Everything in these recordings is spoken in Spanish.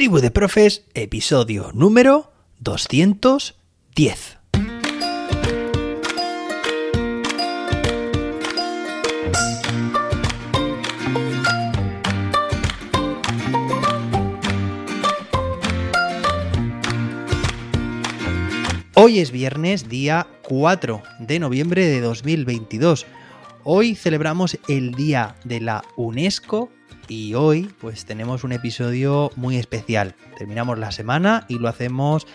Tribu de Profes, episodio número 210. Hoy es viernes, día 4 de noviembre de 2022. Hoy celebramos el Día de la UNESCO y hoy pues tenemos un episodio muy especial. Terminamos la semana y lo hacemos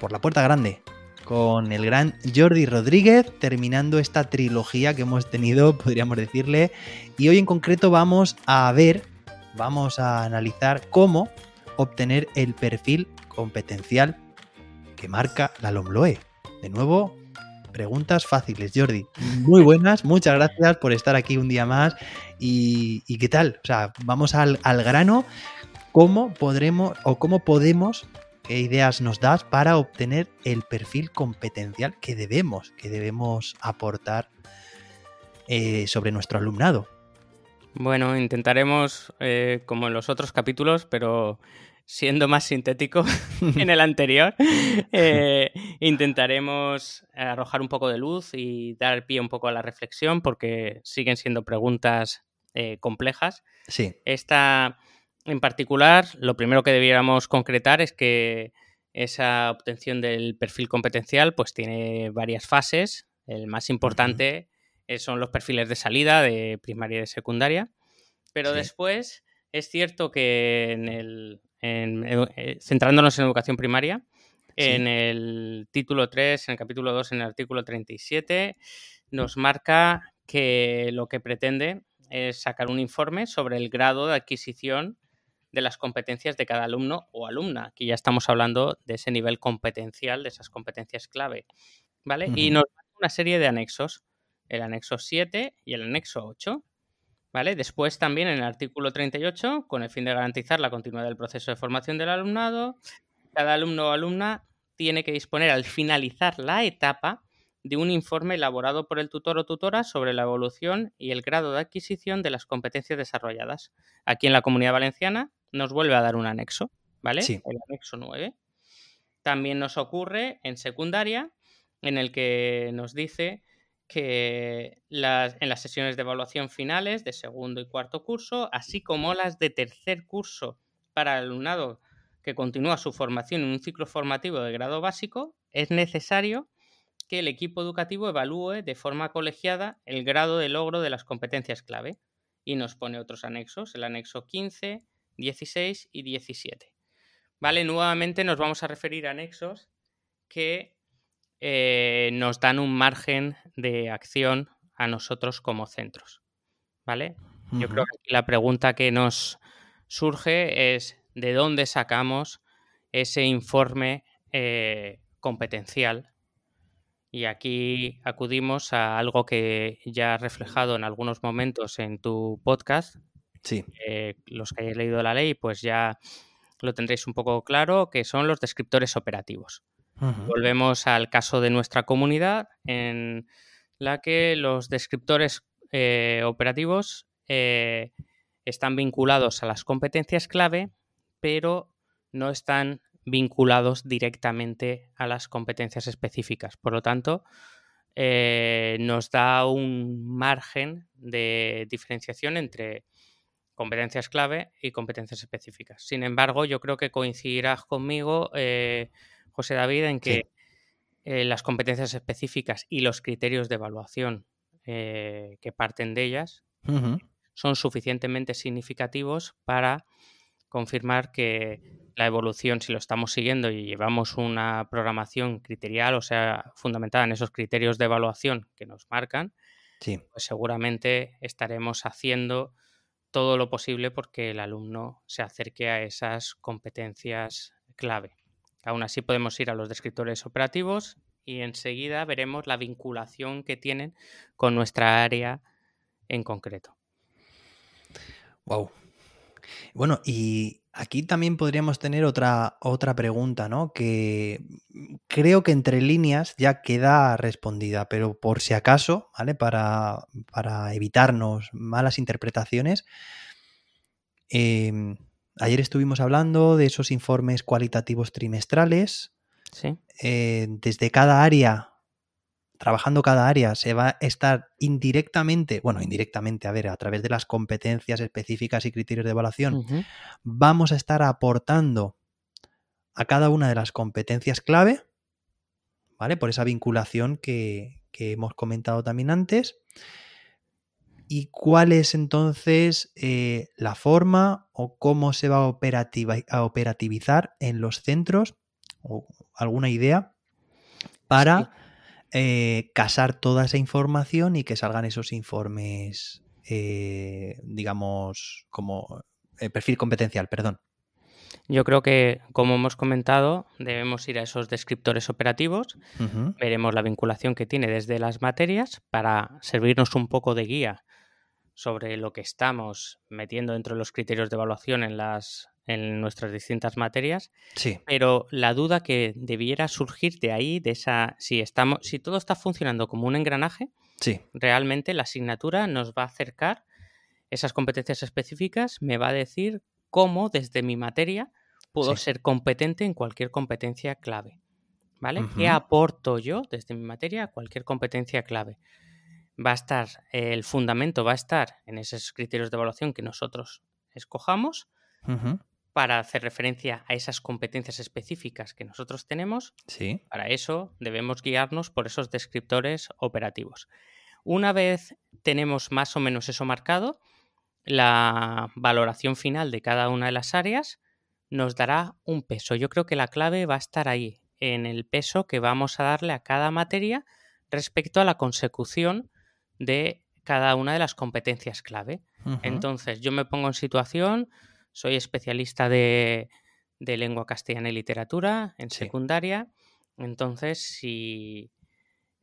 por la puerta grande con el gran Jordi Rodríguez terminando esta trilogía que hemos tenido, podríamos decirle, y hoy en concreto vamos a ver, vamos a analizar cómo obtener el perfil competencial que marca la LOMLOE. De nuevo, preguntas fáciles, Jordi. Muy buenas, muchas gracias por estar aquí un día más. ¿Y, qué tal? O sea, vamos al, grano. ¿Cómo podremos o cómo podemos, qué ideas nos das para obtener el perfil competencial que debemos, que debemos aportar eh, sobre nuestro alumnado? Bueno, intentaremos, eh, como en los otros capítulos, pero siendo más sintético en el anterior, eh, intentaremos arrojar un poco de luz y dar pie un poco a la reflexión porque siguen siendo preguntas eh, complejas. Sí. Esta, en particular, lo primero que debiéramos concretar es que esa obtención del perfil competencial pues tiene varias fases. El más importante son los perfiles de salida de primaria y de secundaria. Pero después es cierto que en el, eh, centrándonos en educación primaria, en el título 3, en el capítulo 2, en el artículo 37, nos marca que lo que pretende es sacar un informe sobre el grado de adquisición de las competencias de cada alumno o alumna. Aquí ya estamos hablando de ese nivel competencial, de esas competencias clave. ¿Vale? Y nos da una serie de anexos, el anexo 7 y el anexo 8. ¿Vale? Después también en el artículo 38, con el fin de garantizar la continuidad del proceso de formación del alumnado, cada alumno o alumna tiene que disponer al finalizar la etapa de un informe elaborado por el tutor o tutora sobre la evolución y el grado de adquisición de las competencias desarrolladas. Aquí en la Comunidad Valenciana nos vuelve a dar un anexo, ¿vale? Sí. El anexo 9. También nos ocurre en secundaria, en el que nos dice que en las sesiones de evaluación finales de segundo y cuarto curso, así como las de tercer curso para el alumnado que continúa su formación en un ciclo formativo de grado básico, es necesario que el equipo educativo evalúe de forma colegiada el grado de logro de las competencias clave y nos pone otros anexos, el anexo 15, 16 y 17. Vale, nuevamente nos vamos a referir a anexos que eh, nos dan un margen de acción a nosotros como centros. ¿Vale? Yo creo que la pregunta que nos surge es de dónde sacamos ese informe eh, competencial. Y aquí acudimos a algo que ya has reflejado en algunos momentos en tu podcast. Sí. Eh, los que hayáis leído la ley, pues ya lo tendréis un poco claro, que son los descriptores operativos. Volvemos al caso de nuestra comunidad, en la que los descriptores eh, operativos eh, están vinculados a las competencias clave, pero no están vinculados directamente a las competencias específicas. Por lo tanto, eh, nos da un margen de diferenciación entre competencias clave y competencias específicas. Sin embargo, yo creo que coincidirás conmigo, José David, en que eh, las competencias específicas y los criterios de evaluación eh, que parten de ellas son suficientemente significativos para confirmar que la evolución, si lo estamos siguiendo y llevamos una programación criterial, o sea, fundamentada en esos criterios de evaluación que nos marcan, pues seguramente estaremos haciendo todo lo posible porque el alumno se acerque a esas competencias clave. Aún así podemos ir a los descriptores operativos y enseguida veremos la vinculación que tienen con nuestra área en concreto. Wow. Bueno, y aquí también podríamos tener otra, otra pregunta, ¿no? Que creo que entre líneas ya queda respondida, pero por si acaso, ¿vale? Para, evitarnos malas interpretaciones, em, ayer estuvimos hablando de esos informes cualitativos trimestrales. Sí. Eh, desde cada área, trabajando cada área, se va a estar indirectamente, bueno, indirectamente, a ver, a través de las competencias específicas y criterios de evaluación, vamos a estar aportando a cada una de las competencias clave, ¿vale? Por esa vinculación que, que hemos comentado también antes. ¿Y cuál es entonces eh, la forma o cómo se va a, operativizar en los centros? ¿O alguna idea para eh, casar toda esa información y que salgan esos informes, eh, digamos, como perfil competencial, perdón? Yo creo que, como hemos comentado, debemos ir a esos descriptores operativos, veremos la vinculación que tiene desde las materias para servirnos un poco de guía sobre lo que estamos metiendo dentro de los criterios de evaluación en las en nuestras distintas materias. Sí. Pero la duda que debiera surgir de ahí, de esa, si estamos, si todo está funcionando como un engranaje, sí. realmente la asignatura nos va a acercar esas competencias específicas, me va a decir cómo desde mi materia puedo ser competente en cualquier competencia clave. ¿Vale? ¿Qué aporto yo desde mi materia a cualquier competencia clave? Va a estar, el fundamento va a estar en esos criterios de evaluación que nosotros escojamos para hacer referencia a esas competencias específicas que nosotros tenemos. Sí. Para eso debemos guiarnos por esos descriptores operativos. Una vez tenemos más o menos eso marcado, la valoración final de cada una de las áreas nos dará un peso. Yo creo que la clave va a estar ahí, en el peso que vamos a darle a cada materia respecto a la consecución de cada una de las competencias clave. Entonces, yo me pongo en situación, soy especialista de, lengua castellana y literatura en secundaria, entonces si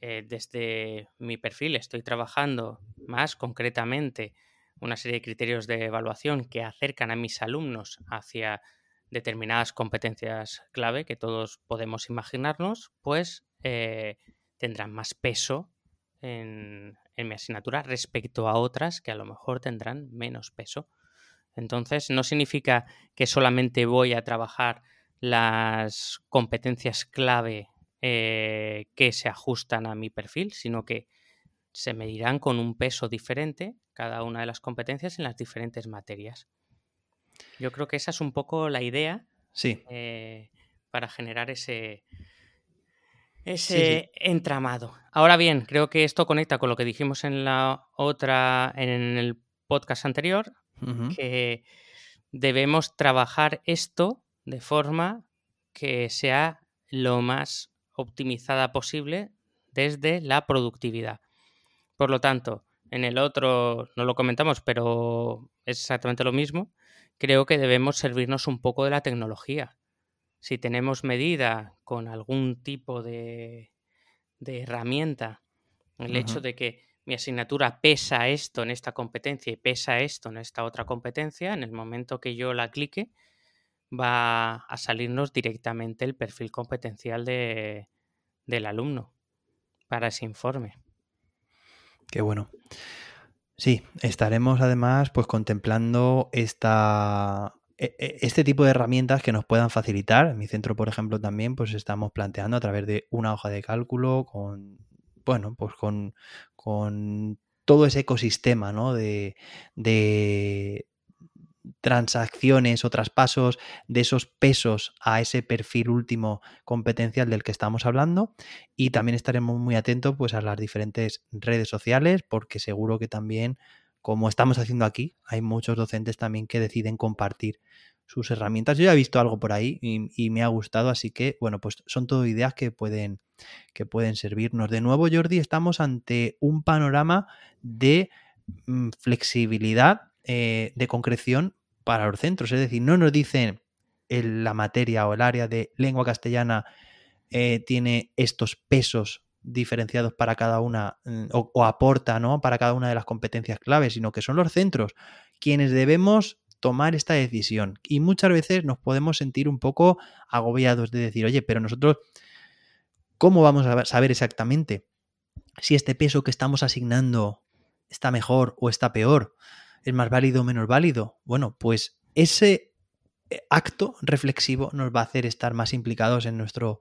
eh, desde mi perfil estoy trabajando más concretamente una serie de criterios de evaluación que acercan a mis alumnos hacia determinadas competencias clave que todos podemos imaginarnos, pues eh, tendrán más peso en, mi asignatura respecto a otras que a lo mejor tendrán menos peso. Entonces, no significa que solamente voy a trabajar las competencias clave eh, que se ajustan a mi perfil, sino que se medirán con un peso diferente cada una de las competencias en las diferentes materias. Yo creo que esa es un poco la idea sí. Eh, para generar ese, ese entramado. Ahora bien, creo que esto conecta con lo que dijimos en la otra, en el podcast anterior, que debemos trabajar esto de forma que sea lo más optimizada posible desde la productividad. Por lo tanto, en el otro no lo comentamos, pero es exactamente lo mismo. Creo que debemos servirnos un poco de la tecnología si tenemos medida con algún tipo de, herramienta, el hecho de que mi asignatura pesa esto en esta competencia y pesa esto en esta otra competencia, en el momento que yo la clique, va a salirnos directamente el perfil competencial de, del alumno para ese informe. Qué bueno. Sí, estaremos además pues contemplando esta este tipo de herramientas que nos puedan facilitar. En mi centro, por ejemplo, también pues estamos planteando a través de una hoja de cálculo con, bueno, pues con, con todo ese ecosistema ¿no? de, de transacciones o traspasos de esos pesos a ese perfil último competencial del que estamos hablando y también estaremos muy atentos pues a las diferentes redes sociales porque seguro que también como estamos haciendo aquí, hay muchos docentes también que deciden compartir sus herramientas. Yo ya he visto algo por ahí y, me ha gustado, así que, bueno, pues son todo ideas que pueden, que pueden servirnos. De nuevo, Jordi, estamos ante un panorama de mm, flexibilidad, eh, de concreción para los centros. Es decir, no nos dicen la materia o el área de lengua castellana eh, tiene estos pesos diferenciados para cada una mm, o, aporta ¿no? para cada una de las competencias claves, sino que son los centros quienes debemos tomar esta decisión. Y muchas veces nos podemos sentir un poco agobiados de decir, oye, pero nosotros, ¿cómo vamos a saber exactamente si este peso que estamos asignando está mejor o está peor? ¿Es más válido o menos válido? Bueno, pues ese eh, acto reflexivo nos va a hacer estar más implicados en, nuestro,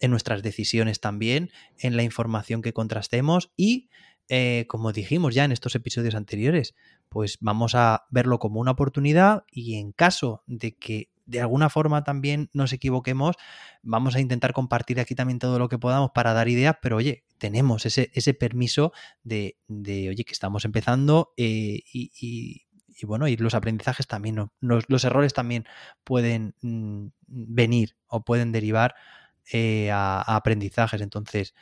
en nuestras decisiones también, en la información que contrastemos y, eh, como dijimos ya en estos episodios anteriores, pues vamos a verlo como una oportunidad y en caso de que de alguna forma también nos equivoquemos, vamos a intentar compartir aquí también todo lo que podamos para dar ideas, pero oye, tenemos ese, ese permiso de, de, oye, que estamos empezando eh, y, y bueno, y los aprendizajes también, los, errores también pueden mm, venir o pueden derivar eh, a, aprendizajes. Entonces,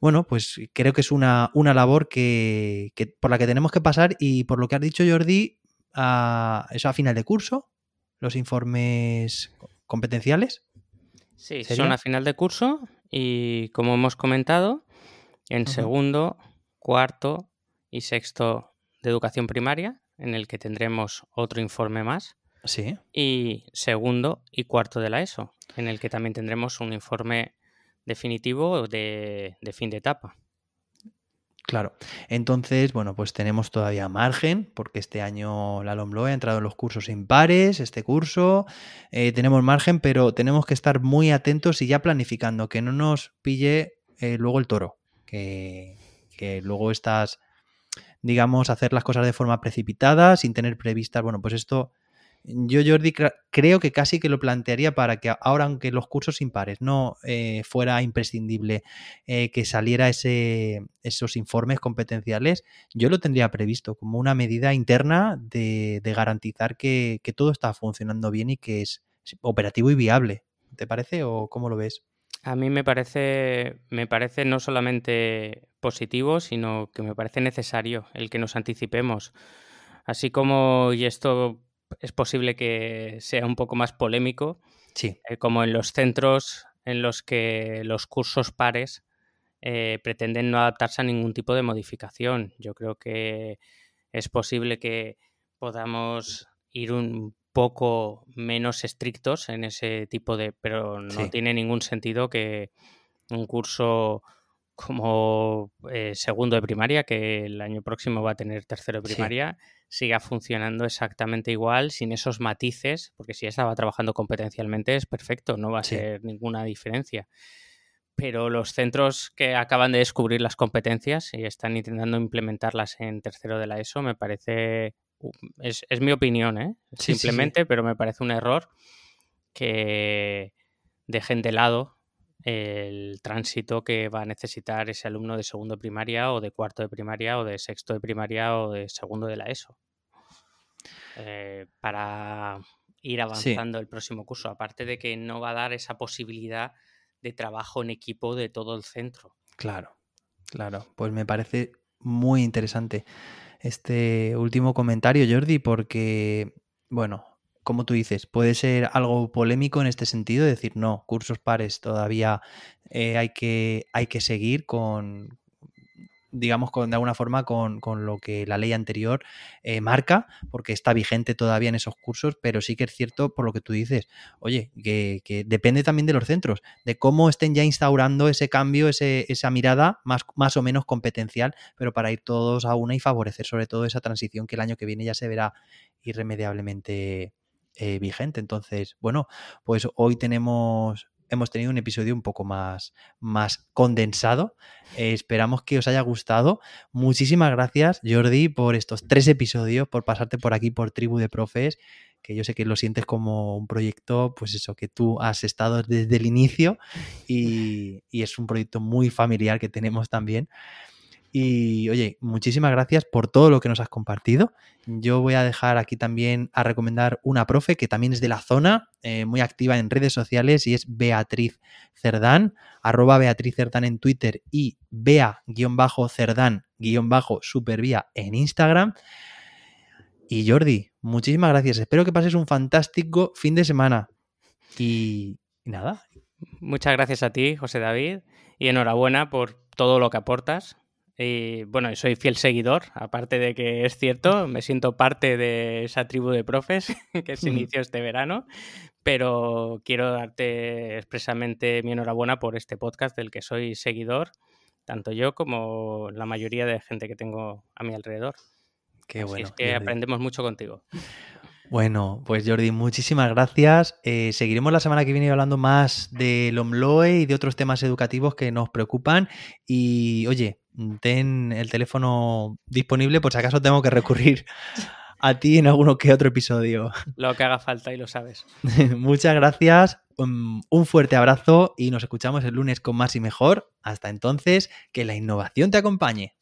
bueno, pues creo que es una, una labor que, por la que tenemos que pasar y por lo que has dicho Jordi, a, eso a final de curso, los informes competenciales. Sí, son a final de curso y como hemos comentado, en segundo, cuarto y sexto de educación primaria en el que tendremos otro informe más. Sí. Y segundo y cuarto de la ESO, en el que también tendremos un informe definitivo de, fin de etapa. Claro. Entonces, bueno, pues tenemos todavía margen, porque este año la LOMBLOE ha entrado en los cursos impares, este curso. Eh, tenemos margen, pero tenemos que estar muy atentos y ya planificando, que no nos pille eh, luego el toro. Que, que luego estas digamos, hacer las cosas de forma precipitada, sin tener previstas. Bueno, pues esto, yo, Jordi, creo que casi que lo plantearía para que ahora, aunque los cursos impares no eh, fuera imprescindible eh, que saliera ese, esos informes competenciales, yo lo tendría previsto como una medida interna de, garantizar que, que todo está funcionando bien y que es operativo y viable. ¿Te parece o cómo lo ves? A mí me parece, me parece no solamente positivo, sino que me parece necesario el que nos anticipemos. Así como, y esto es posible que sea un poco más polémico, sí. Eh, como en los centros en los que los cursos pares eh, pretenden no adaptarse a ningún tipo de modificación. Yo creo que es posible que podamos ir un poco menos estrictos en ese tipo de, pero no tiene ningún sentido que un curso como eh, segundo de primaria, que el año próximo va a tener tercero de primaria, siga funcionando exactamente igual, sin esos matices, porque si estaba trabajando competencialmente es perfecto, no va a ser ninguna diferencia. Pero los centros que acaban de descubrir las competencias y están intentando implementarlas en tercero de la ESO, me parece es, mi opinión, ¿eh? simplemente, pero me parece un error que dejen de lado el tránsito que va a necesitar ese alumno de segundo de primaria o de cuarto de primaria o de sexto de primaria o de segundo de la ESO. Eh, para ir avanzando el próximo curso, aparte de que no va a dar esa posibilidad de trabajo en equipo de todo el centro. Claro, claro, pues me parece muy interesante este último comentario, Jordi, porque, bueno, como tú dices, puede ser algo polémico en este sentido, decir, no, cursos pares todavía eh, hay, que, hay que seguir con, digamos, con, de alguna forma con, lo que la ley anterior eh, marca, porque está vigente todavía en esos cursos, pero sí que es cierto por lo que tú dices, oye, que, depende también de los centros, de cómo estén ya instaurando ese cambio, ese, esa mirada más, más o menos competencial, pero para ir todos a una y favorecer sobre todo esa transición que el año que viene ya se verá irremediablemente eh, vigente. Entonces, bueno, pues hoy tenemos hemos tenido un episodio un poco más, más condensado. Esperamos que os haya gustado. Muchísimas gracias, Jordi, por estos tres episodios, por pasarte por aquí por Tribu de Profes, que yo sé que lo sientes como un proyecto, pues eso, que tú has estado desde el inicio y, y es un proyecto muy familiar que tenemos también. Y oye, muchísimas gracias por todo lo que nos has compartido. Yo voy a dejar aquí también a recomendar una profe que también es de la zona, eh, muy activa en redes sociales y es Beatriz Cerdán, arroba Beatriz Cerdán en Twitter y Bea-Cerdán-Supervía en Instagram. Y Jordi, muchísimas gracias. Espero que pases un fantástico fin de semana. Y, y nada. Muchas gracias a ti, José David, y enhorabuena por todo lo que aportas y bueno, soy fiel seguidor, aparte de que es cierto, me siento parte de esa tribu de profes que se inició este verano, pero quiero darte expresamente mi enhorabuena por este podcast del que soy seguidor, tanto yo como la mayoría de gente que tengo a mi alrededor. Qué bueno. es que aprendemos mucho contigo. Bueno, pues Jordi, muchísimas gracias. Eh, seguiremos la semana que viene hablando más del OMLOE y de otros temas educativos que nos preocupan. Y oye, ten el teléfono disponible por si acaso tengo que recurrir a ti en alguno que otro episodio. Lo que haga falta y lo sabes. Muchas gracias, un fuerte abrazo y nos escuchamos el lunes con más y mejor. Hasta entonces, que la innovación te acompañe.